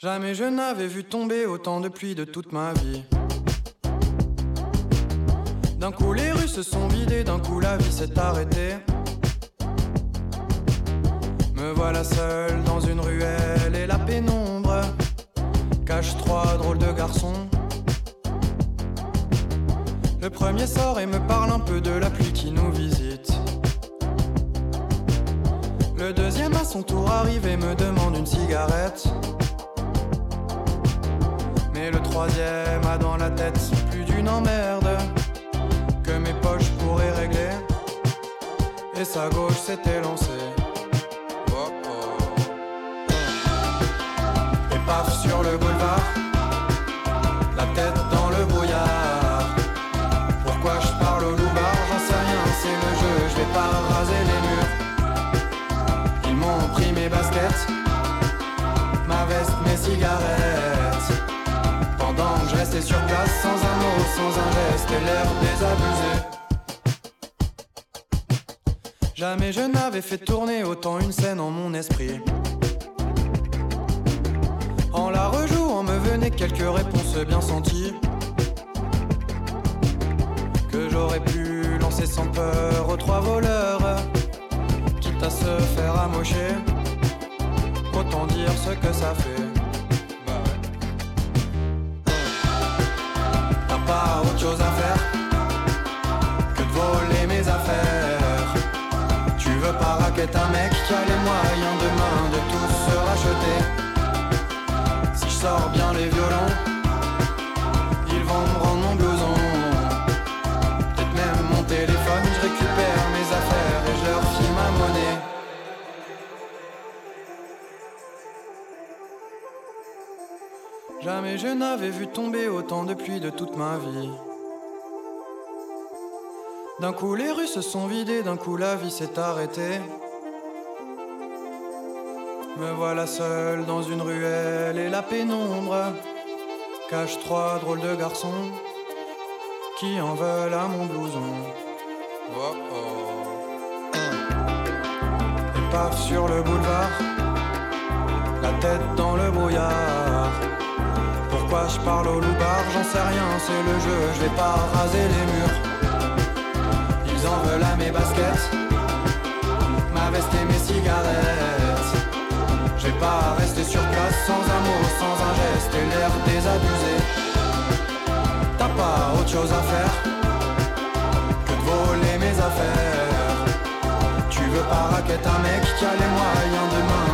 Jamais je n'avais vu tomber autant de pluie de toute ma vie. D'un coup les rues se sont vidées, d'un coup la vie s'est arrêtée. Me voilà seul dans une ruelle et la pénombre cache trois drôles de garçons. Le premier sort et me parle un peu de la pluie qui nous visite. Le deuxième à son tour arrive et me demande une cigarette. Troisième a dans la tête plus d'une emmerde que mes poches pourraient régler. Et sa gauche s'était lancée. Oh, oh. Et paf sur le boulevard, la tête dans le brouillard. Pourquoi je parle au loubar, j'en sais rien, c'est le jeu, je vais pas raser les murs. Ils m'ont pris mes baskets, ma veste, mes cigarettes. Sur place sans un mot, sans un geste et l'air désabusé. Jamais je n'avais fait tourner autant une scène en mon esprit. En la rejouant me venaient quelques réponses bien senties. Que j'aurais pu lancer sans peur aux trois voleurs, quitte à se faire amocher. Autant dire ce que ça fait. Pas autre chose à faire que de voler mes affaires. Tu veux pas raqueter un mec qui a les moyens demain de tout se racheter. Si je sors bien les Jamais je n'avais vu tomber autant de pluie de toute ma vie. D'un coup les rues se sont vidées, d'un coup la vie s'est arrêtée. Me voilà seul dans une ruelle et la pénombre cache trois drôles de garçons qui en veulent à mon blouson. Oh oh. Et paf sur le boulevard, la tête dans le brouillard. Je parle au loubar, j'en sais rien, c'est le jeu, je vais pas raser les murs. Ils en veulent à mes baskets, ma veste et mes cigarettes. Je vais pas rester sur place sans un mot, sans un geste et l'air désabusé. T'as pas autre chose à faire que de voler mes affaires. Tu veux pas raqueter un mec qui a les moyens demain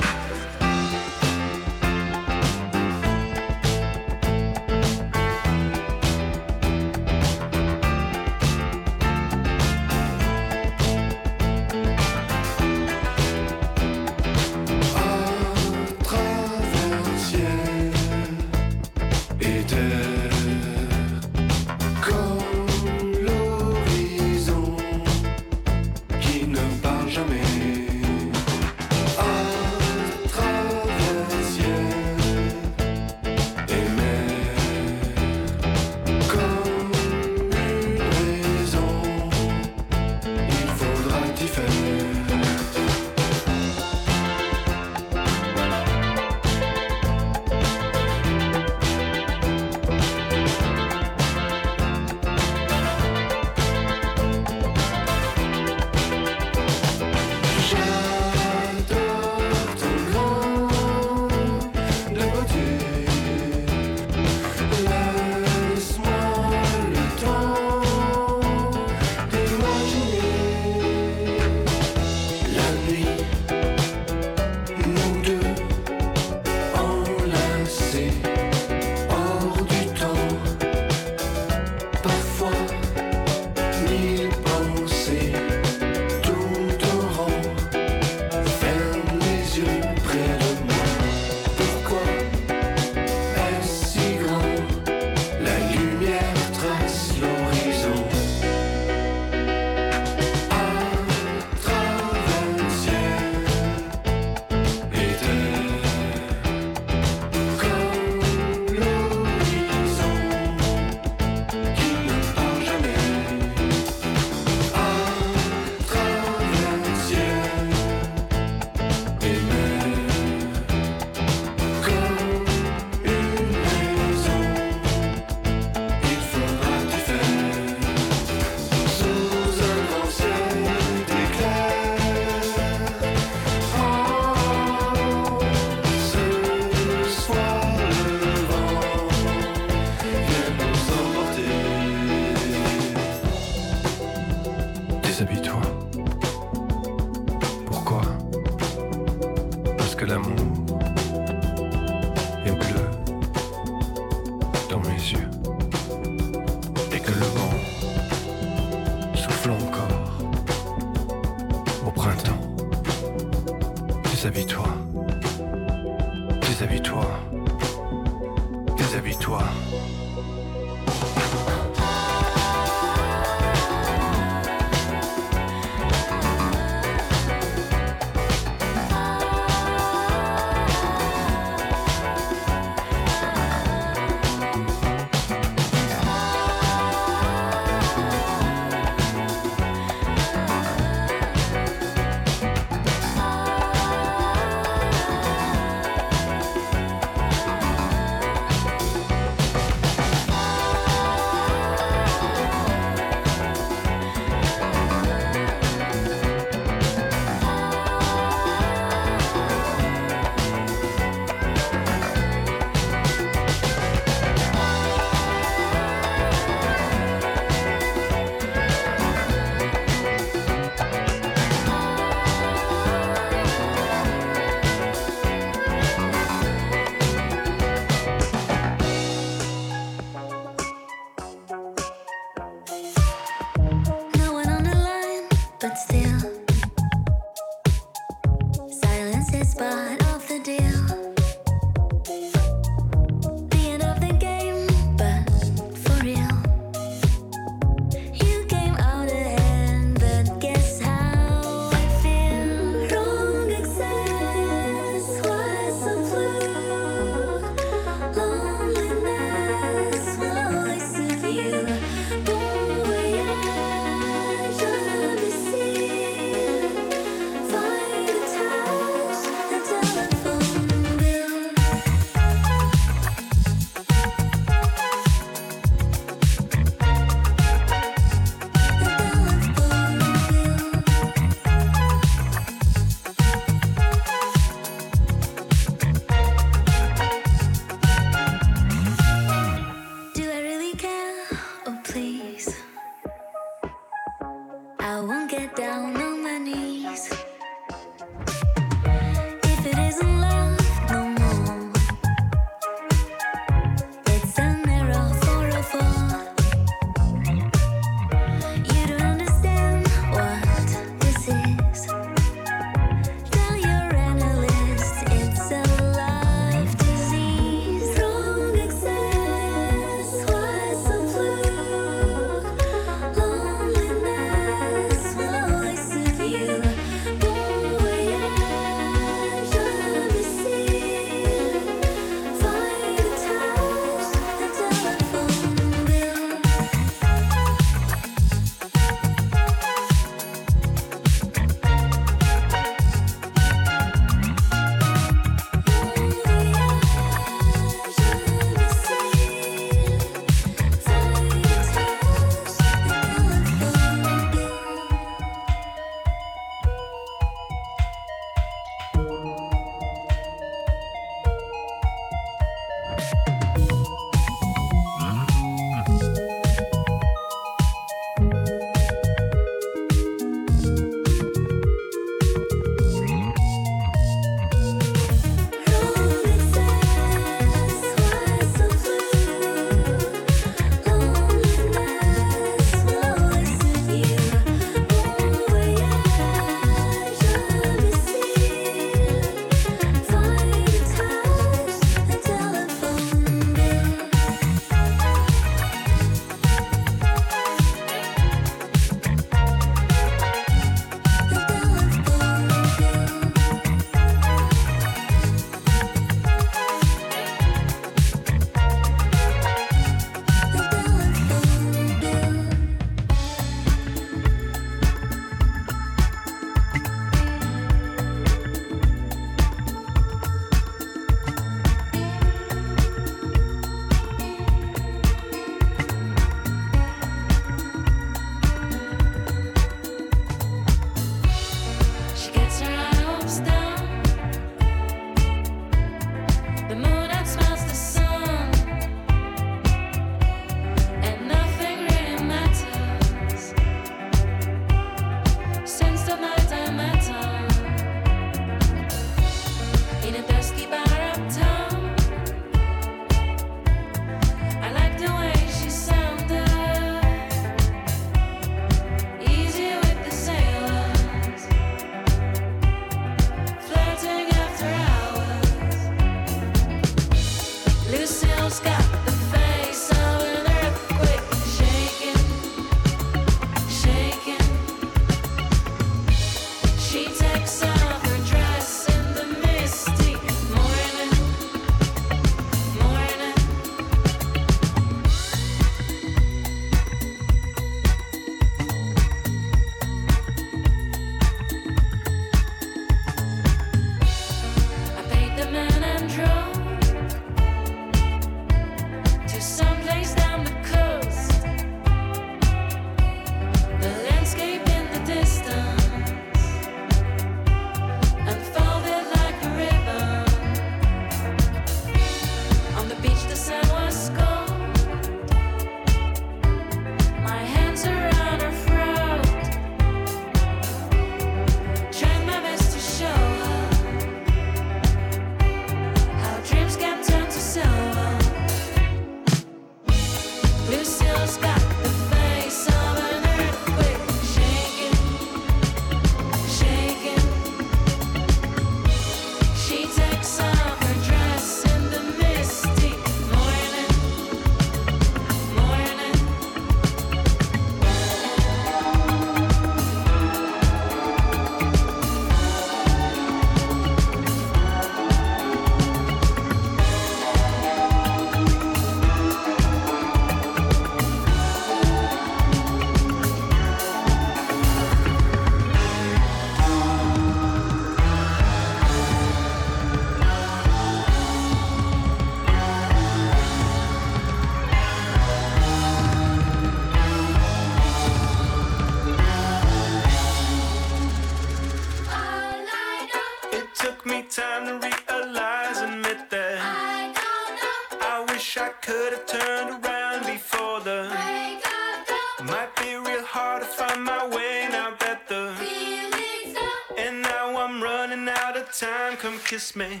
come kiss me.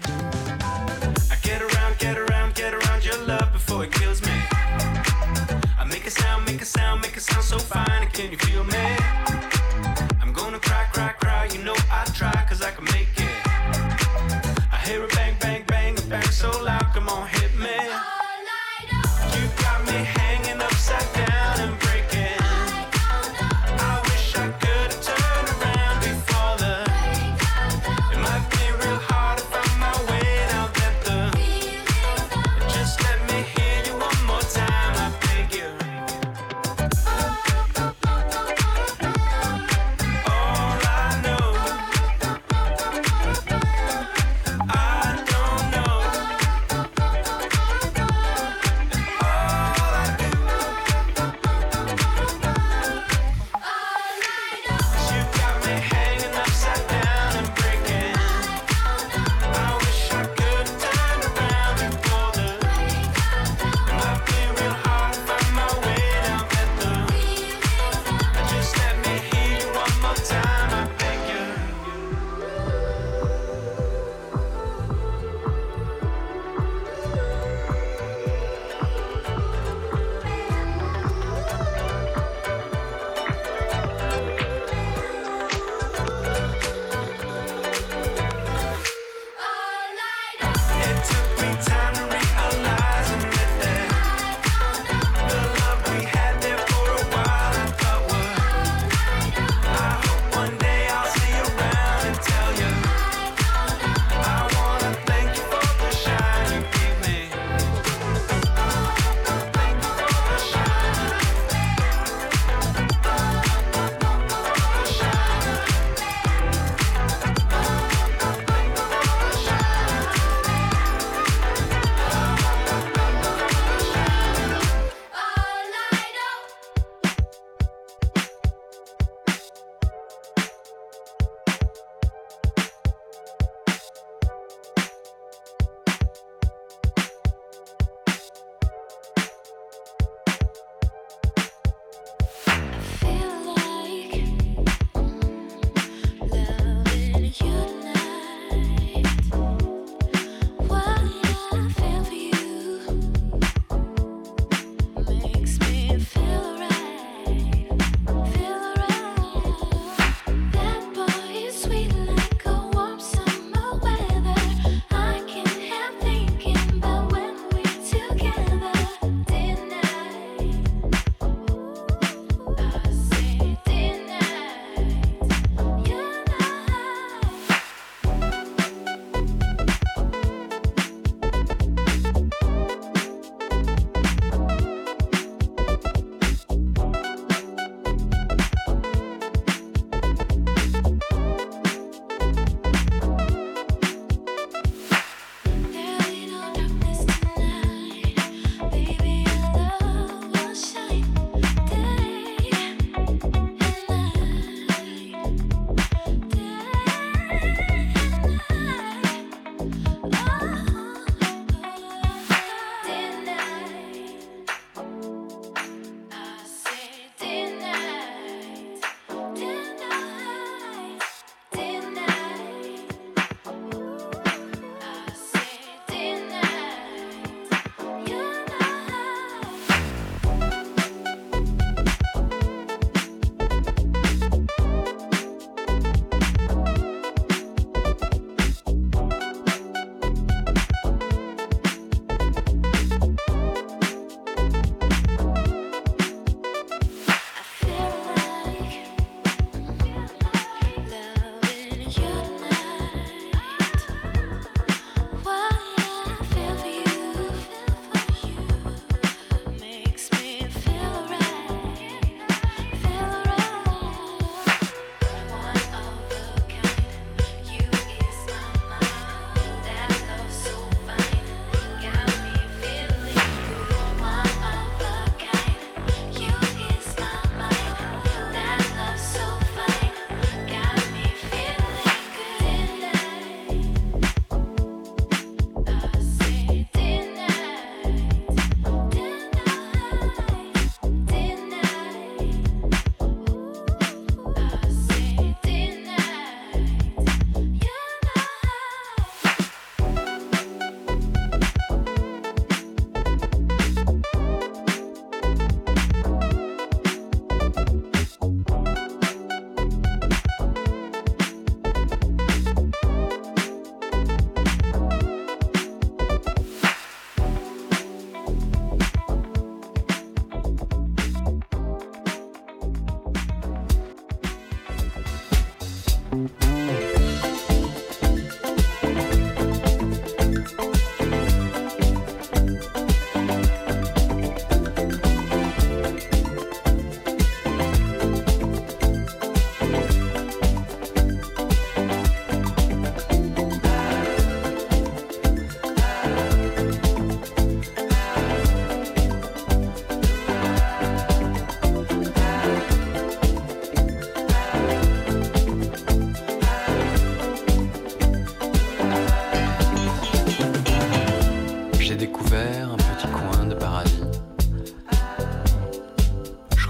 I get around, get around, get around your love before it kills me. I make a sound, make a sound, make a sound so fine. Can you feel me?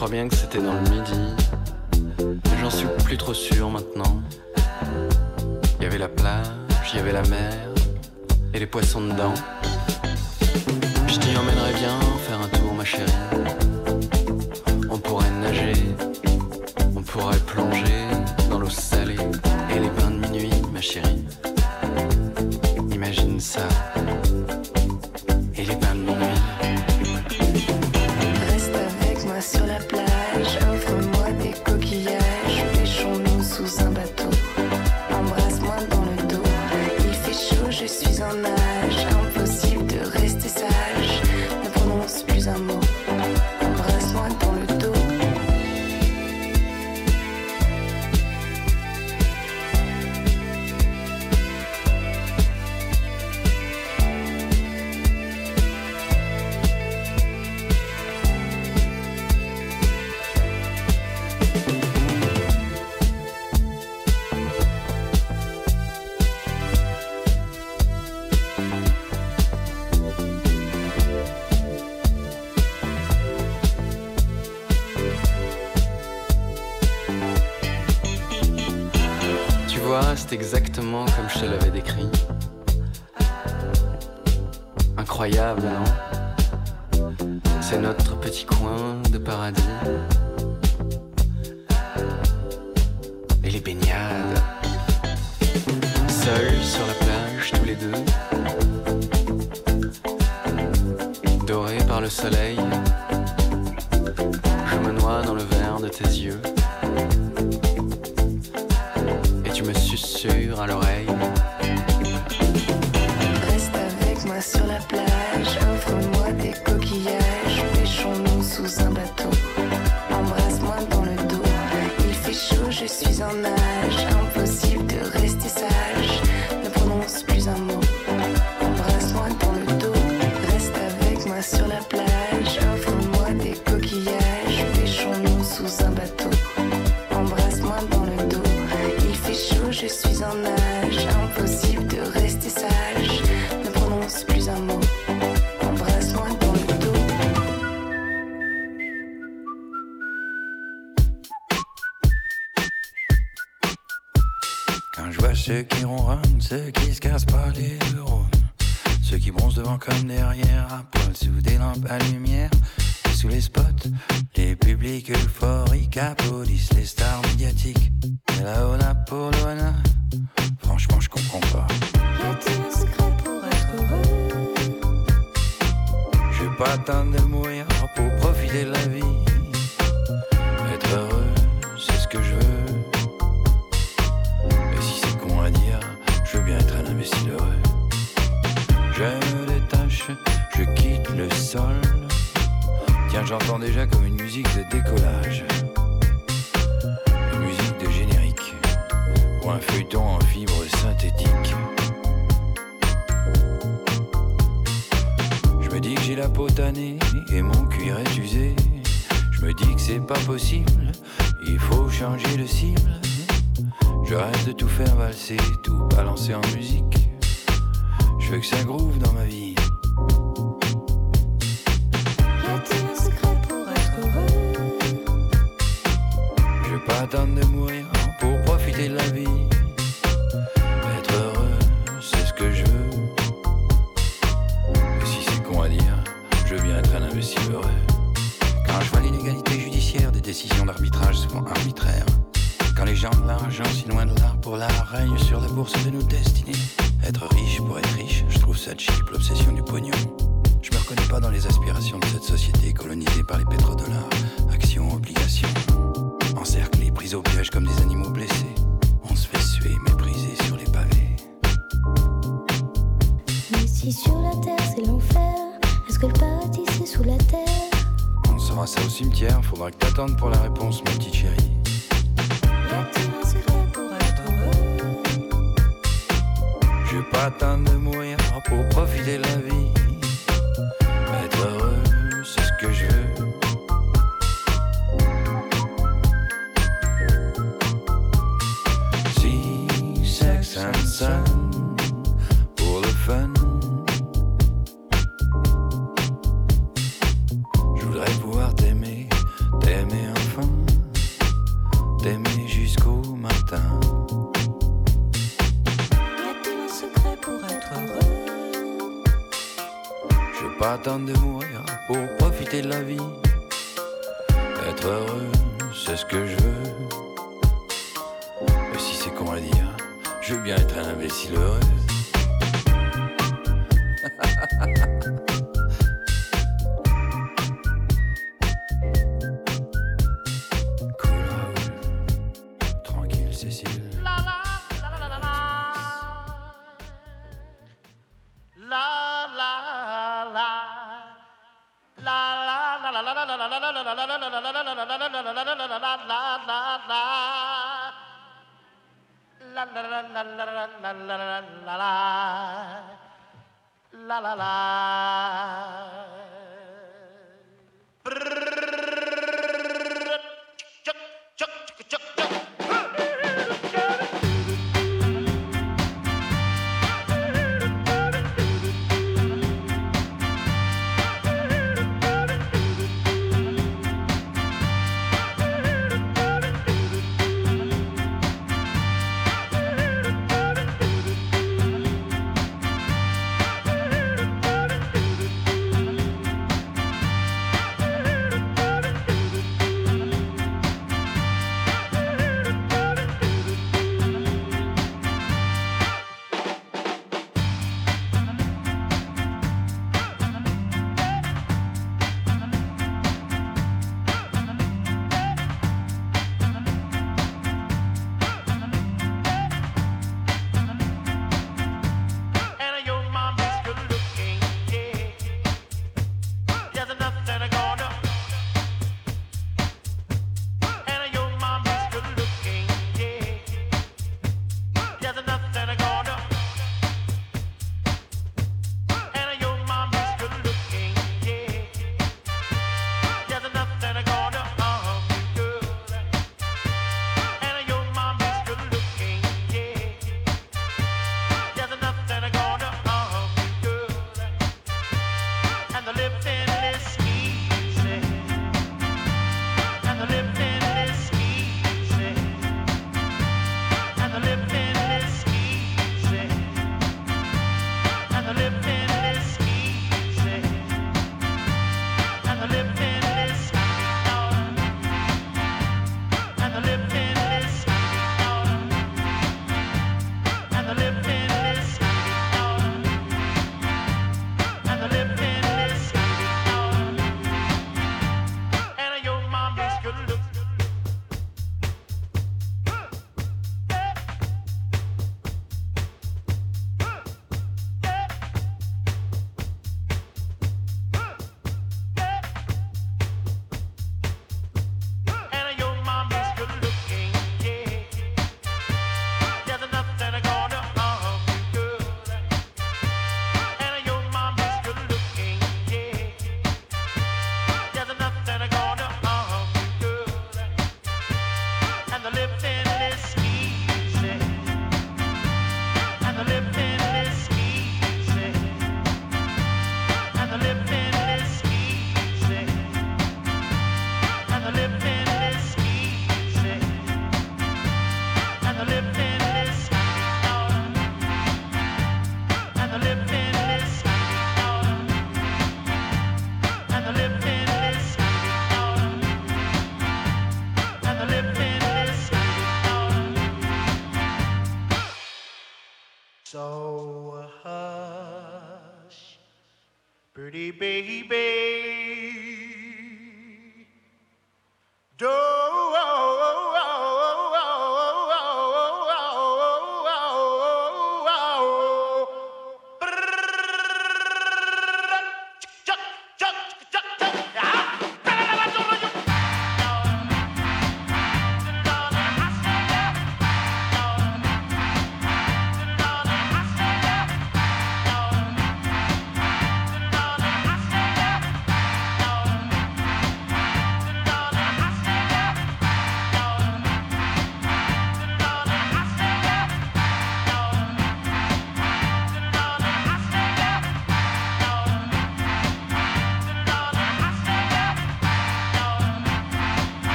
crois bien que c'était dans le midi. Mais j'en suis plus trop sûr maintenant. Il y avait la plage, il y avait la mer et les poissons dedans. Je t'y emmènerai bien faire un tour, ma chérie. On pourrait nager, on pourrait plonger dans l'eau salée et les bains de minuit, ma chérie. Imagine ça. Ceux qui se cassent pas les neurones, ceux qui bronzent devant comme derrière société colonisée par les pétrodollars, actions, obligations, encerclés, pris au piège comme des animaux blessés. On se fait suer, mépriser sur les pavés. Mais si sur la terre c'est l'enfer, est-ce que le paradis c'est sous la terre? On saura ça au cimetière, faudra que t'attendes pour la réponse.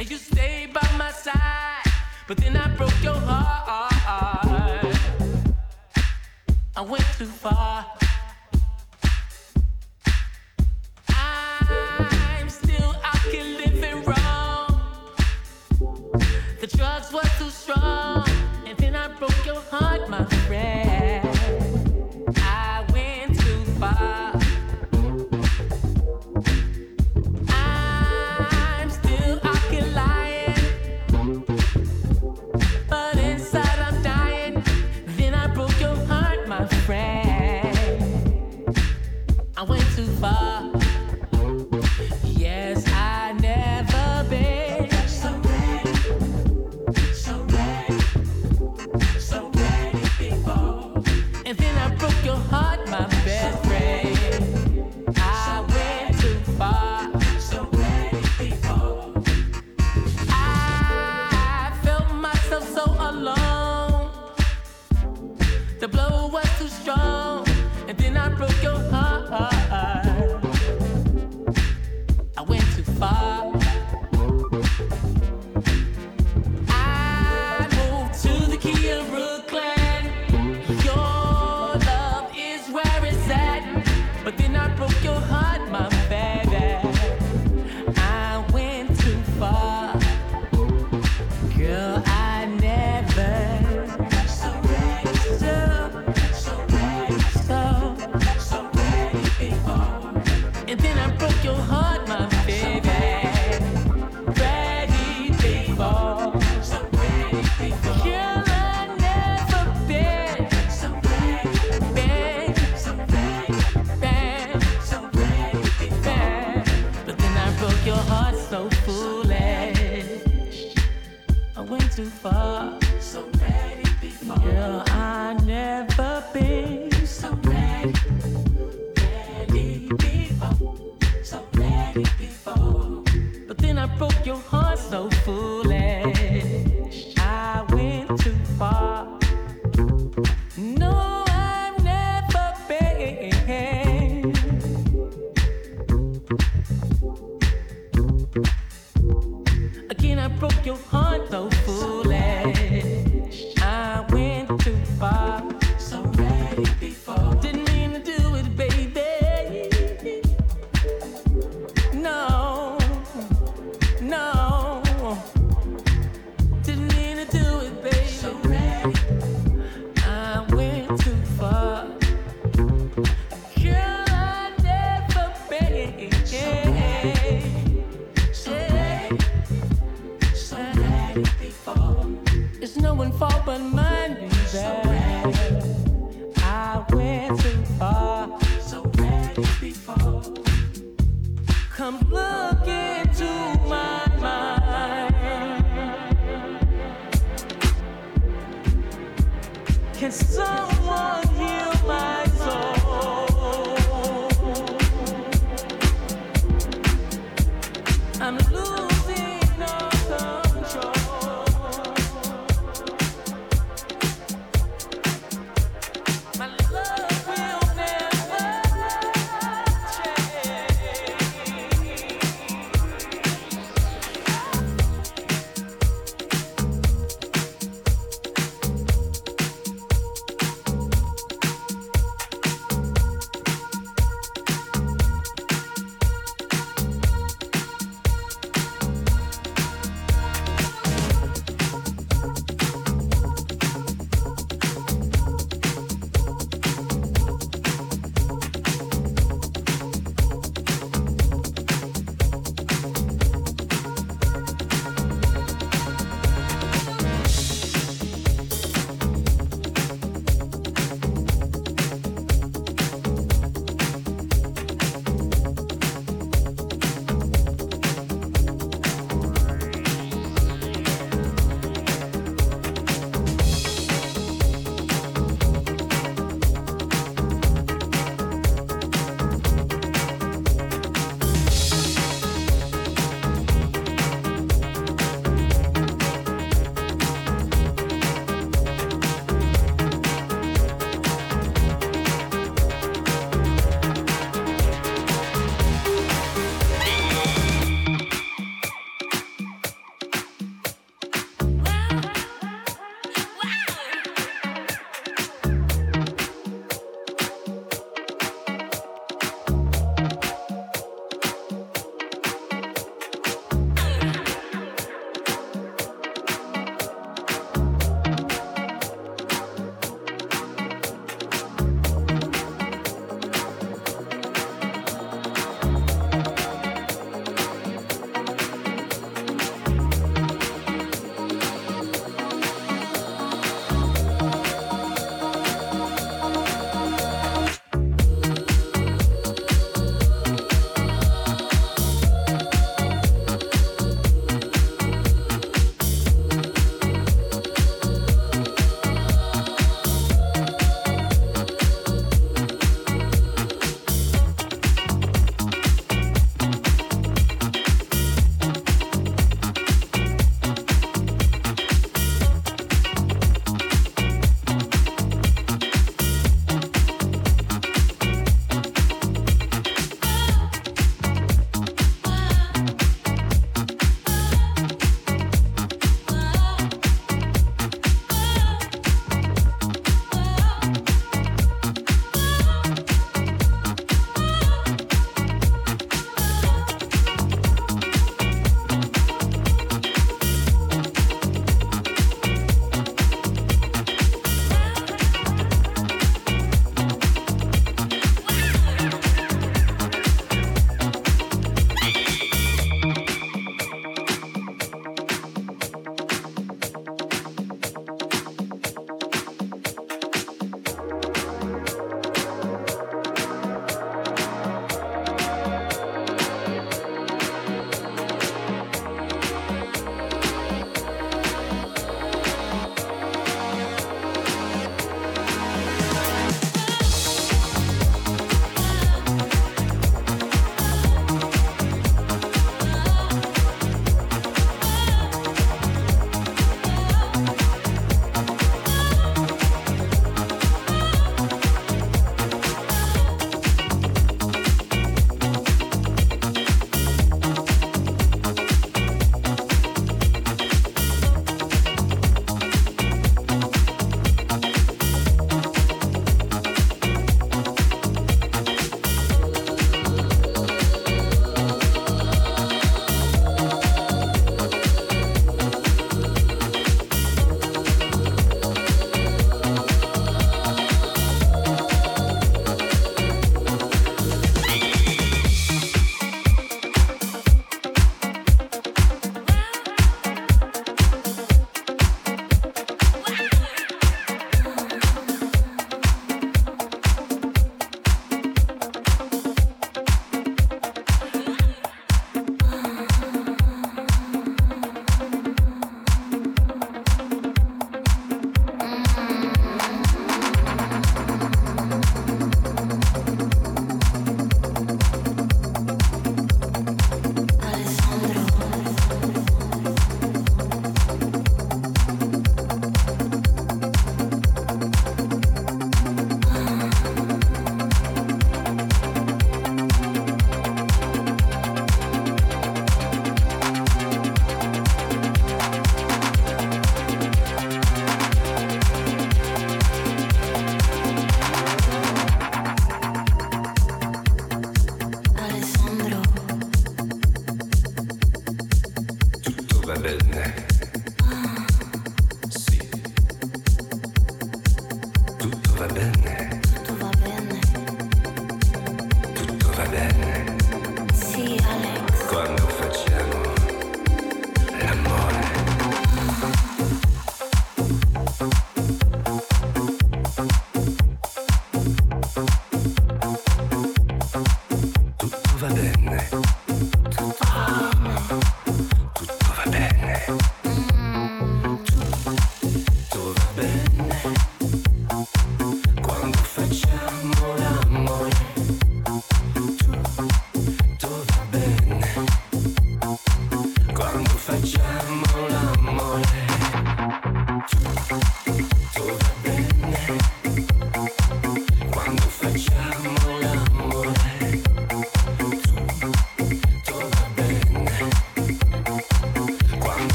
and you stayed by my side, but then I broke your heart. I went too far. too far. So let before. Girl, I never been so let it. So. But then I broke your heart so full.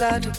that